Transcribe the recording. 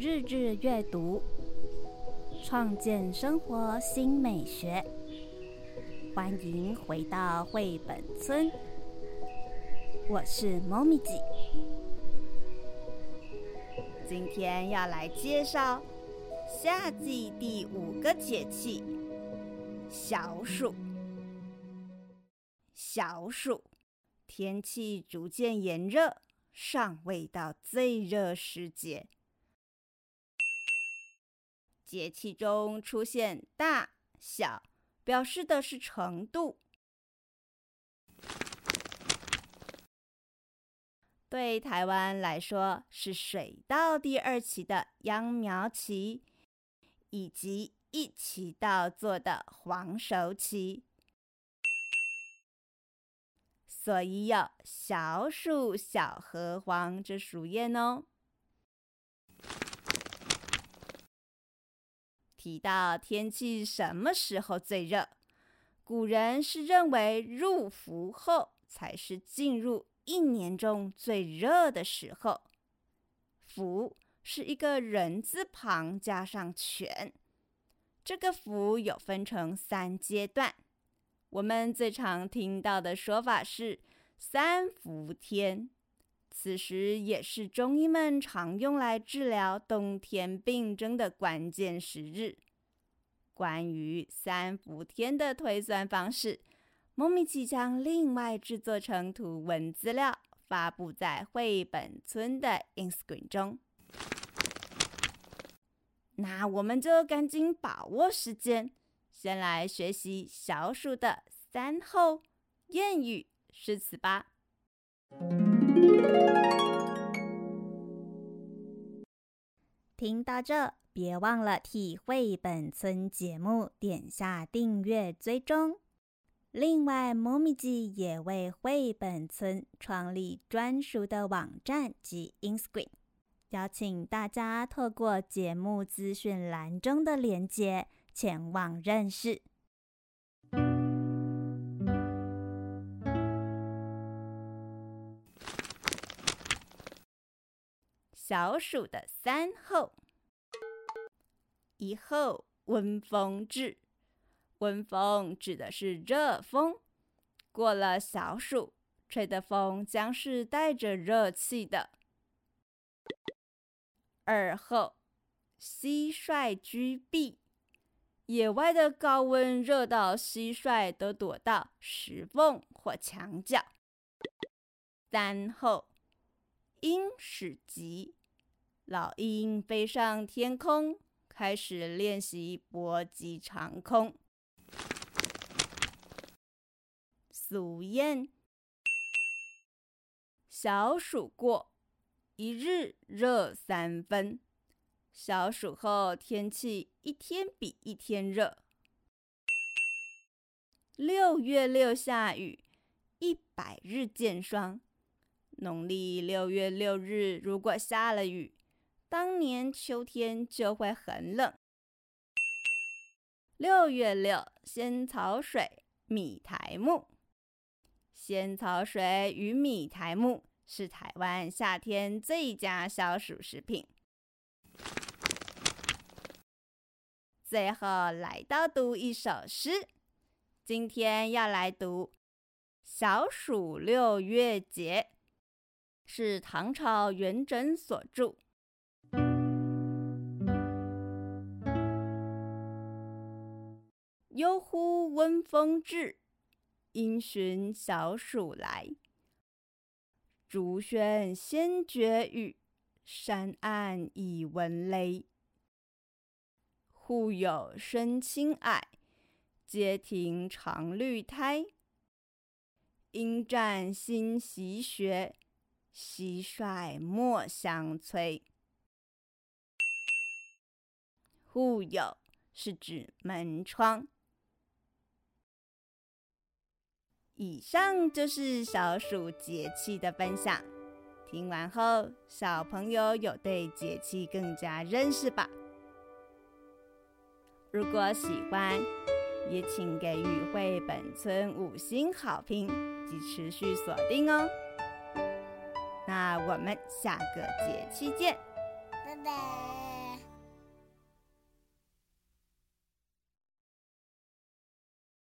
日日阅读，创建生活新美学。欢迎回到绘本村，我是猫咪姐。今天要来介绍夏季第五个节气——小暑。小暑，天气逐渐炎热，尚未到最热时节。节气中出现大小，表示的是程度。对台湾来说，是水稻第二期的秧苗期，以及一期稻作的黄熟期。所以有小暑、小禾黄这属谚哦。提到天气什么时候最热，古人是认为入伏后才是进入一年中最热的时候。伏是一个人字旁加上全，这个伏有分成三阶段。我们最常听到的说法是“三伏天”，此时也是中医们常用来治疗冬天病症的关键时日。关于三伏天的推算方式，猫咪即将另外制作成图文资料，发布在绘本村的 Instagram 中。那我们就赶紧把握时间。先来学习小暑的三候谚语诗词吧。听到这，别忘了替绘本村节目点下订阅追踪。另外，猫咪记也为绘本村创立专属的网站及 Instagram，邀请大家透过节目资讯栏中的连接。前往认识小暑的三候：一候温风至，温风指的是热风。过了小暑，吹的风将是带着热气的。二候蟋蟀居避。野外的高温热到蟋蟀都躲到石缝或墙角。三候鹰始急，老鹰飞上天空，开始练习搏击长空。俗谚：小暑过，一日热三分。小暑后，天气一天比一天热。六月六下雨，一百日见霜。农历六月六日，如果下了雨，当年秋天就会很冷。六月六，仙草水，米苔木。仙草水与米苔木是台湾夏天最佳消暑食品。最后来到读一首诗，今天要来读《小暑六月节》，是唐朝元稹所著。悠忽温风至，因循小暑来。竹喧先觉雨，山暗已闻雷。户有深青矮，阶庭常绿苔。应占新习学，蟋蟀莫相催。户有是指门窗。以上就是小暑节气的分享。听完后，小朋友有对节气更加认识吧？如果喜欢，也请给予绘本村五星好评及持续锁定哦。那我们下个节气见，拜拜。